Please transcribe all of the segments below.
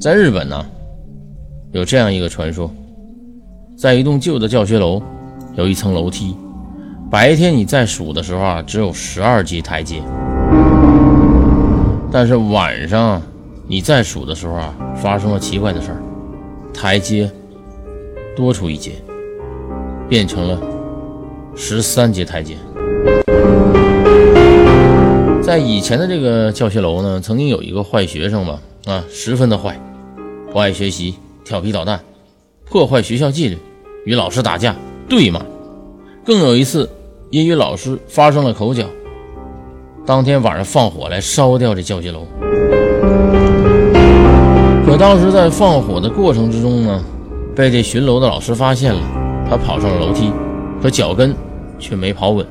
在日本呢，有这样一个传说，在一栋旧的教学楼，有一层楼梯，白天你在数的时候啊，只有十二级台阶，但是晚上你在数的时候啊，发生了奇怪的事儿，台阶多出一阶，变成了十三级台阶。在以前的这个教学楼呢，曾经有一个坏学生吧，啊，十分的坏。不爱学习，调皮捣蛋，破坏学校纪律，与老师打架对骂，更有一次因与老师发生了口角，当天晚上放火来烧掉这教学楼。可当时在放火的过程之中呢，被这巡楼的老师发现了，他跑上了楼梯，可脚跟却没跑稳，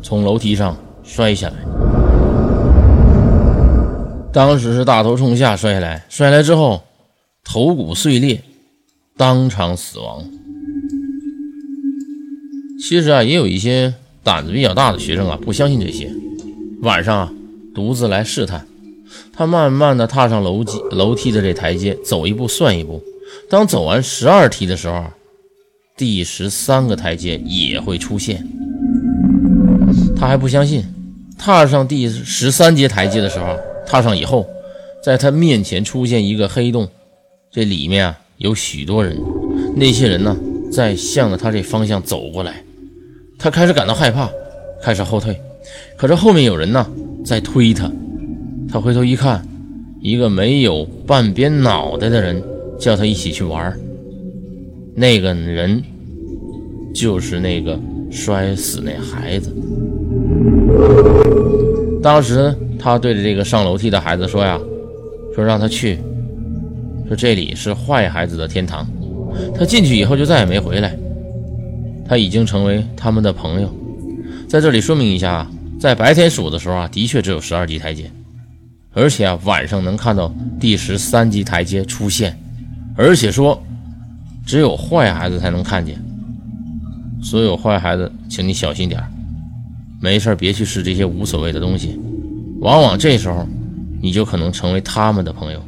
从楼梯上摔下来。当时是大头冲下摔下来，摔下来之后。头骨碎裂，当场死亡。其实啊，也有一些胆子比较大的学生啊，不相信这些，晚上啊独自来试探。他慢慢的踏上楼梯楼梯的这台阶，走一步算一步。当走完十二梯的时候，第十三个台阶也会出现。他还不相信，踏上第十三阶台阶的时候，踏上以后，在他面前出现一个黑洞。这里面啊有许多人，那些人呢在向着他这方向走过来，他开始感到害怕，开始后退。可是后面有人呢在推他，他回头一看，一个没有半边脑袋的人叫他一起去玩。那个人就是那个摔死那孩子。当时他对着这个上楼梯的孩子说呀：“说让他去。”说这里是坏孩子的天堂，他进去以后就再也没回来。他已经成为他们的朋友。在这里说明一下，在白天数的时候啊，的确只有十二级台阶，而且啊晚上能看到第十三级台阶出现，而且说只有坏孩子才能看见。所有坏孩子，请你小心点没事别去试这些无所谓的东西，往往这时候你就可能成为他们的朋友。